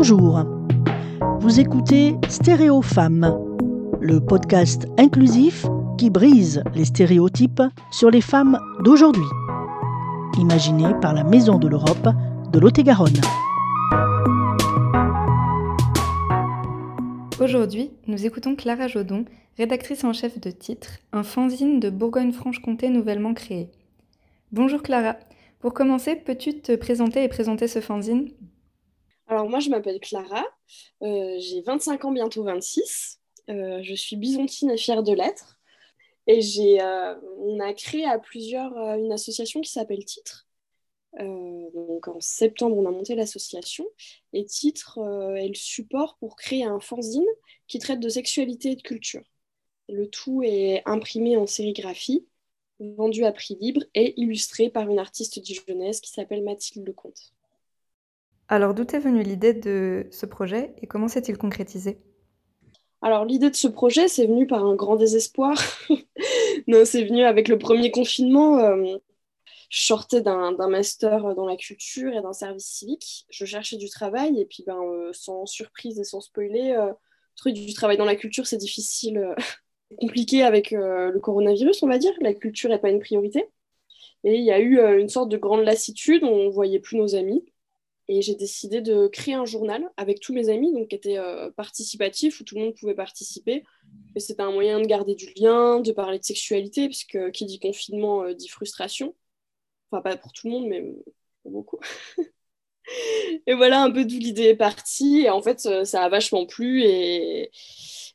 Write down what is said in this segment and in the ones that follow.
Bonjour. Vous écoutez Stéréo Femmes, le podcast inclusif qui brise les stéréotypes sur les femmes d'aujourd'hui. Imaginé par la Maison de l'Europe de Lot-et-Garonne. Aujourd'hui, nous écoutons Clara Jodon, rédactrice en chef de Titre, un fanzine de Bourgogne-Franche-Comté nouvellement créé. Bonjour Clara. Pour commencer, peux-tu te présenter et présenter ce fanzine? Alors moi, je m'appelle Clara, euh, j'ai 25 ans, bientôt 26. Euh, je suis byzantine et fière de l'être. Et j'ai, euh, on a créé à plusieurs une association qui s'appelle Titre, donc en septembre, on a monté l'association et Titre est le support pour créer un fanzine qui traite de sexualité et de culture. Le tout est imprimé en sérigraphie, vendu à prix libre et illustré par une artiste dijonnaise qui s'appelle Mathilde Lecomte. Alors d'où est venue l'idée de ce projet et comment s'est-il concrétisé? Alors l'idée de ce projet, c'est venu par un grand désespoir. non, c'est venu avec le premier confinement. Euh, je sortais d'un master dans la culture et d'un service civique. Je cherchais du travail et puis, ben, euh, sans surprise et sans spoiler, euh, truc du travail dans la culture, c'est difficile, compliqué avec le coronavirus, on va dire. La culture n'est pas une priorité. Et il y a eu une sorte de grande lassitude, on ne voyait plus nos amis. Et j'ai décidé de créer un journal avec tous mes amis, donc qui était participatif, où tout le monde pouvait participer. Et c'était un moyen de garder du lien, de parler de sexualité, puisque qui dit confinement dit frustration. Enfin, pas pour tout le monde, mais pour beaucoup. et voilà un peu d'où l'idée est partie. Et en fait, ça a vachement plu. Et,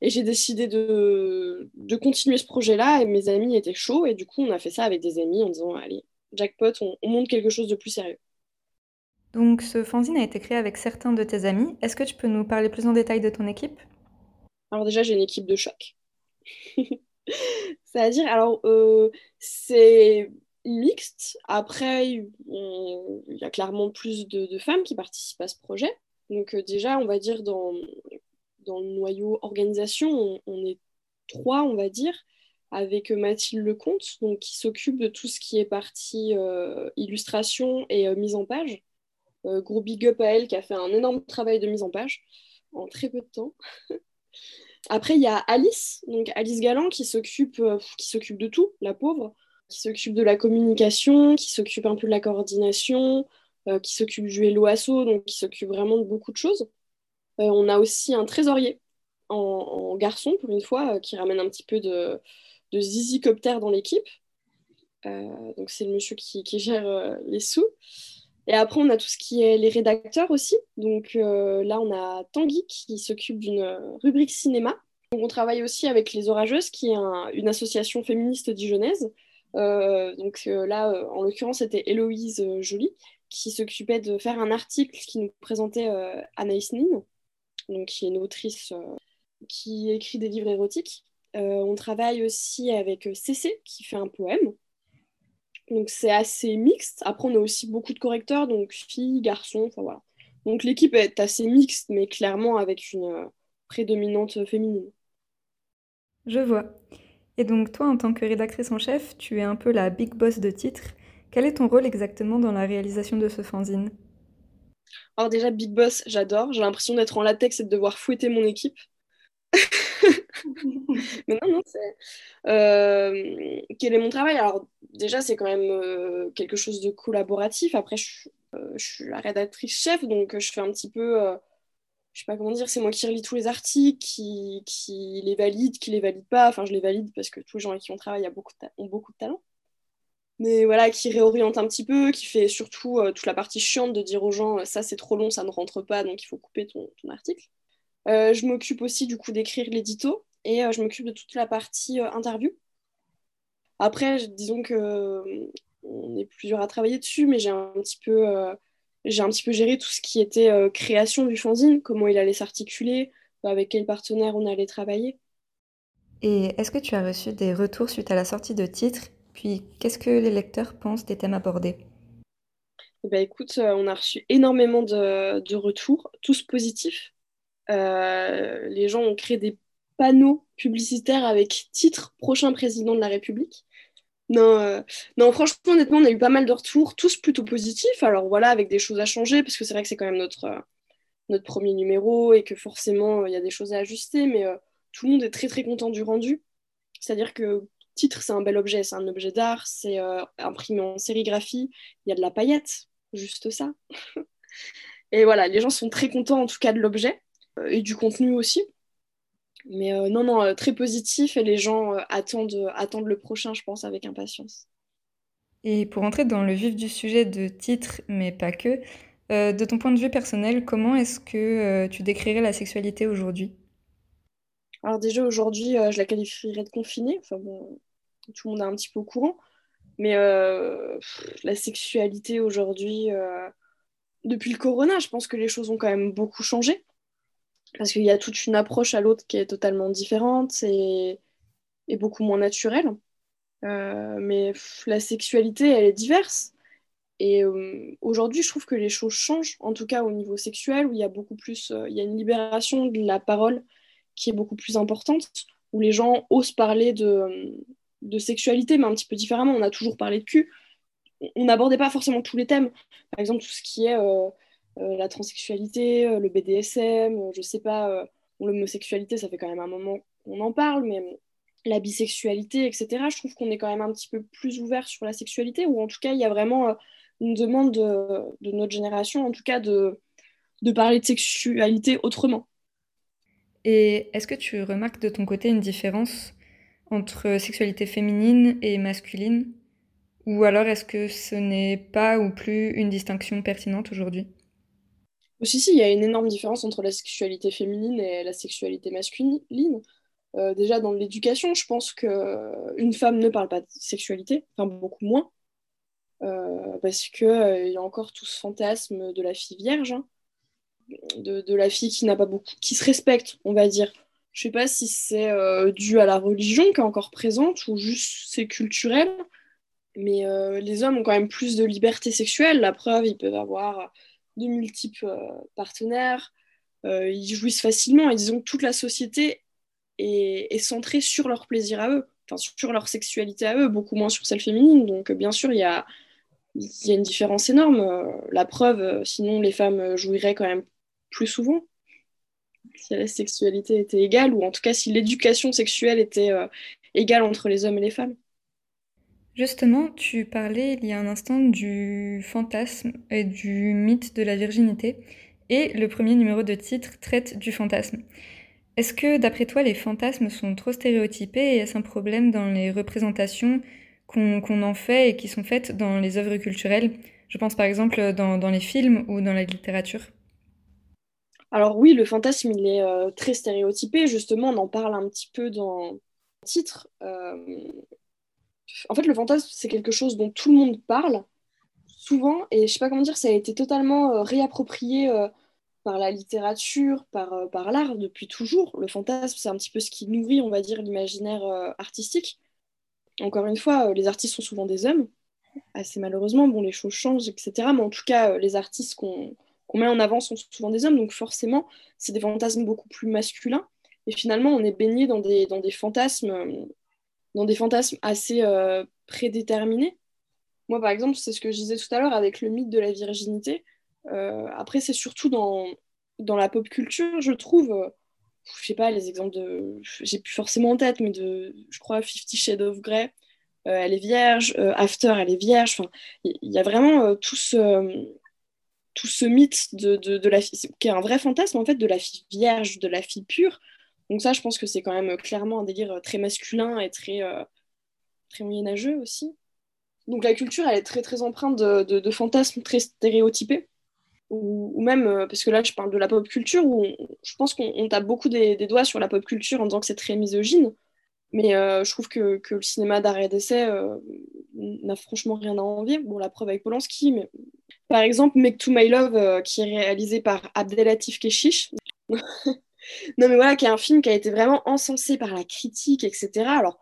et j'ai décidé de, de, continuer ce projet-là. Et mes amis étaient chauds. Et du coup, on a fait ça avec des amis en disant Allez, jackpot, on, on monte quelque chose de plus sérieux. Donc, ce fanzine a été créé avec certains de tes amis. Est-ce que tu peux nous parler plus en détail de ton équipe? Alors, déjà, j'ai une équipe de choc. C'est-à-dire, alors, euh, c'est mixte. Après, il y a clairement plus de, femmes qui participent à ce projet. Donc euh, déjà, on va dire dans, dans le noyau organisation, on, est trois, on va dire, avec Mathilde Lecomte, donc, qui s'occupe de tout ce qui est partie euh, illustration et mise en page. Gros big up à elle qui a fait un énorme travail de mise en page en très peu de temps. Après, il y a Alice, donc Alice Galland, qui s'occupe, qui s'occupe de tout, la pauvre qui s'occupe de la communication, qui s'occupe un peu de la coordination, euh, qui s'occupe du LOASO, donc qui s'occupe vraiment de beaucoup de choses. Euh, on a aussi un trésorier en, garçon, pour une fois, euh, qui ramène un petit peu de, de zizicoptère dans l'équipe. donc c'est le monsieur qui, gère les sous. Et après, on a tout ce qui est les rédacteurs aussi. Donc là, on a Tanguy qui s'occupe d'une rubrique cinéma. Donc, on travaille aussi avec Les Orageuses, qui est une association féministe dijonnaise, euh, donc euh, là, euh, en l'occurrence, c'était Héloïse Joly qui s'occupait de faire un article qui nous présentait Anaïs Nin, donc qui est une autrice qui écrit des livres érotiques. on travaille aussi avec CC qui fait un poème. Donc c'est assez mixte. Après, on a aussi beaucoup de correcteurs, donc filles, garçons, enfin voilà. Donc l'équipe est assez mixte, mais clairement avec une prédominante féminine. Je vois. Et donc toi, en tant que rédactrice en chef, tu es un peu la big boss de titre. Quel est ton rôle exactement dans la réalisation de ce fanzine? Alors déjà, big boss, j'adore. J'ai l'impression d'être en latex et de devoir fouetter mon équipe. Mais non, non, c'est... Euh, quel est mon travail? Alors déjà, c'est quand même euh, quelque chose de collaboratif. Après, je, euh, suis la rédactrice chef, donc je fais un petit peu je sais pas comment dire, c'est moi qui relis tous les articles, qui, qui, les valide, qui les valide pas. Enfin, je les valide parce que tous les gens avec qui on travaille ont beaucoup de talent. Mais voilà, qui réoriente un petit peu, qui fait surtout toute la partie chiante de dire aux gens ça c'est trop long, ça ne rentre pas, donc il faut couper ton, article. Je m'occupe aussi du coup d'écrire l'édito et je m'occupe de toute la partie interview. Après, disons que on est plusieurs à travailler dessus, mais j'ai un petit peu j'ai un petit peu géré tout ce qui était euh, création du fanzine, comment il allait s'articuler, avec quel partenaire on allait travailler. Et est-ce que tu as reçu des retours suite à la sortie de titres? Puis qu'est-ce que les lecteurs pensent des thèmes abordés? Ben, écoute, euh, on a reçu énormément de, retours, tous positifs. Euh, les gens ont créé des panneaux publicitaires avec titre prochain président de la République. Non, euh, non, franchement, honnêtement, on a eu pas mal de retours, tous plutôt positifs. Alors voilà, avec des choses à changer, parce que c'est vrai que c'est quand même notre, euh, notre premier numéro et que forcément il y a des choses à ajuster, mais tout le monde est très très content du rendu. C'est-à-dire que titre, c'est un bel objet, c'est un objet d'art, c'est imprimé en sérigraphie, il y a de la paillette, juste ça. et voilà, les gens sont très contents en tout cas de l'objet et du contenu aussi. Mais euh, non, non, euh, très positif et les gens euh, attendent, attendent le prochain, je pense, avec impatience. Et pour entrer dans le vif du sujet de titre, mais pas que, de ton point de vue personnel, comment est-ce que tu décrirais la sexualité aujourd'hui? Alors déjà aujourd'hui, je la qualifierais de confinée. Enfin bon, tout le monde est un petit peu au courant. Mais la sexualité aujourd'hui, depuis le corona, je pense que les choses ont quand même beaucoup changé parce qu'il y a toute une approche à l'autre qui est totalement différente et, beaucoup moins naturelle. Euh, mais la sexualité, elle est diverse. Et euh, aujourd'hui, je trouve que les choses changent, en tout cas au niveau sexuel, où il y a beaucoup plus, euh, il y a une libération de la parole qui est beaucoup plus importante, où les gens osent parler de, sexualité, mais un petit peu différemment. On a toujours parlé de cul. On n'abordait pas forcément tous les thèmes. Par exemple, tout ce qui est la transsexualité, euh, le BDSM, euh, je sais pas, l'homosexualité, ça fait quand même un moment qu'on en parle, mais la bisexualité, etc. Je trouve qu'on est quand même un petit peu plus ouvert sur la sexualité, ou en tout cas, il y a vraiment une demande de, notre génération, en tout cas, de, de parler de sexualité autrement. Et est-ce que tu remarques de ton côté une différence entre sexualité féminine et masculine? Ou alors est-ce que ce n'est pas ou plus une distinction pertinente aujourd'hui? Aussi, si, il y a une énorme différence entre la sexualité féminine et la sexualité masculine. Euh, déjà, dans l'éducation, je pense qu'une femme ne parle pas de sexualité, enfin beaucoup moins, euh, parce qu'il euh, y a encore tout ce fantasme de la fille vierge, hein, de, la fille qui n'a pas beaucoup, qui se respecte, on va dire. Je sais pas si c'est dû à la religion qui est encore présente ou juste c'est culturel, mais les hommes ont quand même plus de liberté sexuelle. La preuve, ils peuvent avoir de multiples euh, partenaires. Euh, ils jouissent facilement et disons que toute la société est, centrée sur leur plaisir à eux, sur leur sexualité à eux, beaucoup moins sur celle féminine. Donc bien sûr, il y a, une différence énorme. La preuve, sinon les femmes jouiraient quand même plus souvent si la sexualité était égale, ou en tout cas si l'éducation sexuelle était euh, égale entre les hommes et les femmes. Justement, tu parlais il y a un instant du fantasme et du mythe de la virginité, et le premier numéro de titre traite du fantasme. Est-ce que, d'après toi, les fantasmes sont trop stéréotypés et est-ce un problème dans les représentations qu'on en fait et qui sont faites dans les œuvres culturelles? Je pense par exemple dans, les films ou dans la littérature. Alors oui, le fantasme, il est euh, très stéréotypé. Justement, on en parle un petit peu dans le titre. Euh, en fait, le fantasme, c'est quelque chose dont tout le monde parle souvent, et je sais pas comment dire, ça a été totalement euh, réapproprié euh, par la littérature, par, euh, par l'art depuis toujours. Le fantasme, c'est un petit peu ce qui nourrit, on va dire, l'imaginaire artistique. Encore une fois, les artistes sont souvent des hommes, assez malheureusement. Bon, les choses changent, etc. Mais en tout cas, les artistes qu'on met en avant sont souvent des hommes, donc forcément, c'est des fantasmes beaucoup plus masculins. Et finalement, on est baigné dans des, dans des fantasmes dans des fantasmes assez euh, prédéterminés. Moi, par exemple, c'est ce que je disais tout à l'heure avec le mythe de la virginité. Euh, après, c'est surtout dans, dans la pop culture, je trouve. Euh, je sais pas, les exemples de. J'ai plus forcément en tête, mais de. Je crois Fifty Shades of Grey, elle est vierge. After, elle est vierge. Enfin, il y, a vraiment tout ce. Tout ce mythe de, de, la qui est un vrai fantasme en fait, de la fille vierge, de la fille pure, donc ça, je pense que c'est quand même clairement un délire très masculin et très, euh, très moyenâgeux aussi. Donc la culture, elle est très très empreinte de, de, fantasmes très stéréotypés. Ou, même, euh, parce que là, je parle de la pop culture, où je pense qu'on tape beaucoup des, doigts sur la pop culture en disant que c'est très misogyne. Mais euh, je trouve que, que, le cinéma d'arrêt d'essai n'a franchement rien à envier. Bon, la preuve avec Polanski, mais par exemple, Make to My Love, qui est réalisé par Abdelatif Keshish. non, mais voilà, qui est un film qui a été vraiment encensé par la critique, etc. Alors,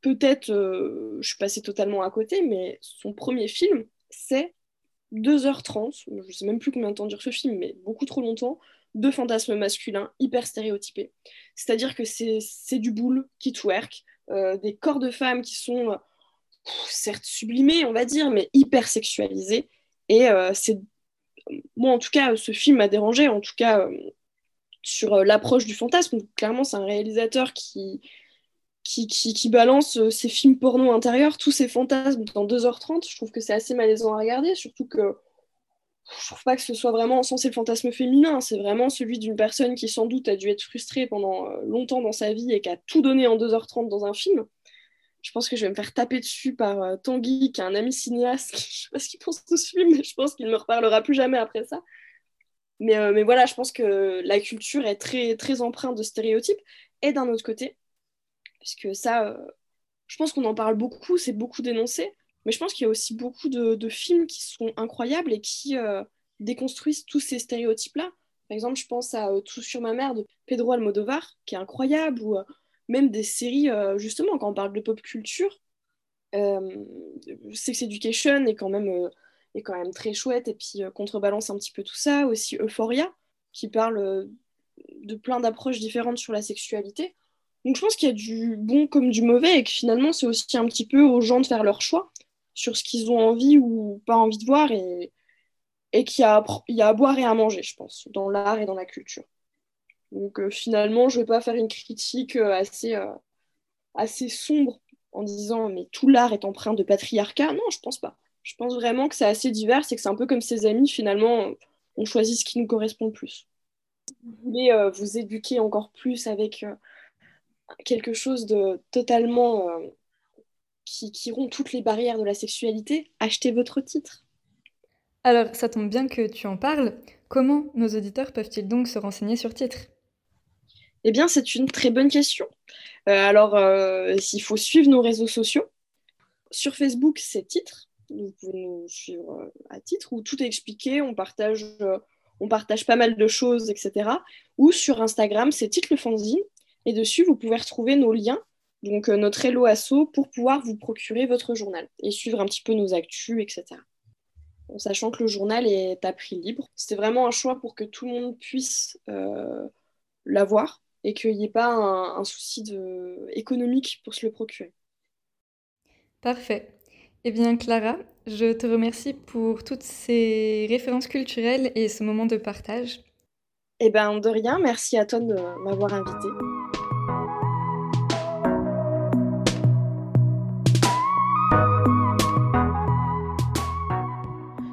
peut-être, euh, je suis passée totalement à côté, mais son premier film, c'est 2h30, je sais même plus combien de temps dure ce film, mais beaucoup trop longtemps, de fantasmes masculins hyper stéréotypés. C'est-à-dire que c'est du boule qui twerk, euh, des corps de femmes qui sont certes sublimés, on va dire, mais hyper sexualisés. Et euh, c'est moi, en tout cas, ce film m'a dérangé, en tout cas, sur l'approche du fantasme. clairement, c'est un réalisateur qui, qui, qui, balance ses films porno intérieurs, tous ses fantasmes dans 2h30. Je trouve que c'est assez malaisant à regarder, surtout que je trouve pas que ce soit vraiment censé le fantasme féminin, c'est vraiment celui d'une personne qui sans doute a dû être frustrée pendant euh, longtemps dans sa vie et qui a tout donné en 2h30 dans un film. Je pense que je vais me faire taper dessus par euh, Tanguy, qui est un ami cinéaste. je sais pas ce qu'il pense de ce film, mais je pense qu'il ne me reparlera plus jamais après ça. Mais, euh, mais voilà, je pense que la culture est très, très empreinte de stéréotypes. Et d'un autre côté, parce que ça, je pense qu'on en parle beaucoup, c'est beaucoup dénoncé, mais je pense qu'il y a aussi beaucoup de, films qui sont incroyables et qui euh, déconstruisent tous ces stéréotypes-là. Par exemple, je pense à euh, Tout sur ma mère de Pedro Almodovar, qui est incroyable, ou euh, même des séries, justement, quand on parle de pop culture. Sex Education est quand même, est quand même très chouette et puis contrebalance un petit peu tout ça. Aussi Euphoria, qui parle de plein d'approches différentes sur la sexualité. Donc je pense qu'il y a du bon comme du mauvais et que finalement c'est aussi un petit peu aux gens de faire leur choix sur ce qu'ils ont envie ou pas envie de voir et, et qu'il y a, y a à boire et à manger, je pense, dans l'art et dans la culture. Donc euh, finalement, je ne vais pas faire une critique euh, assez, euh, assez sombre en disant mais tout l'art est empreint de patriarcat. Non, je pense pas. Je pense vraiment que c'est assez divers et que c'est un peu comme ses amis, finalement, on choisit ce qui nous correspond le plus. Vous voulez vous éduquer encore plus avec quelque chose de totalement qui, rompt toutes les barrières de la sexualité, achetez votre titre. Alors, ça tombe bien que tu en parles. Comment nos auditeurs peuvent-ils donc se renseigner sur titre? Eh bien, c'est une très bonne question. Euh, alors, euh, il faut suivre nos réseaux sociaux. Sur Facebook, c'est titre. Vous pouvez nous suivre euh, à titre où tout est expliqué. On partage, on partage pas mal de choses, etc. Ou sur Instagram, c'est titre. Et dessus, vous pouvez retrouver nos liens donc euh, notre Hello Asso, pour pouvoir vous procurer votre journal et suivre un petit peu nos actus, etc. En sachant que le journal est à prix libre. C'était vraiment un choix pour que tout le monde puisse euh, l'avoir et qu'il n'y ait pas un, souci économique pour se le procurer. Parfait. Eh bien, Clara, je te remercie pour toutes ces références culturelles et ce moment de partage. Eh bien, de rien. Merci à toi de m'avoir invité.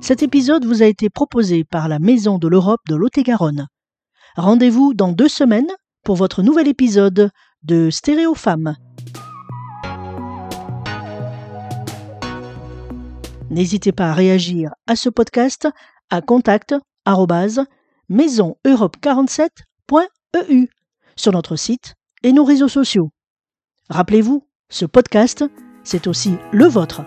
Cet épisode vous a été proposé par la Maison de l'Europe de Lot-et-Garonne. Rendez-vous dans deux semaines pour votre nouvel épisode de Stéréo Femmes. N'hésitez pas à réagir à ce podcast à contact maisoneurope47.eu sur notre site et nos réseaux sociaux. Rappelez-vous, ce podcast, c'est aussi le vôtre.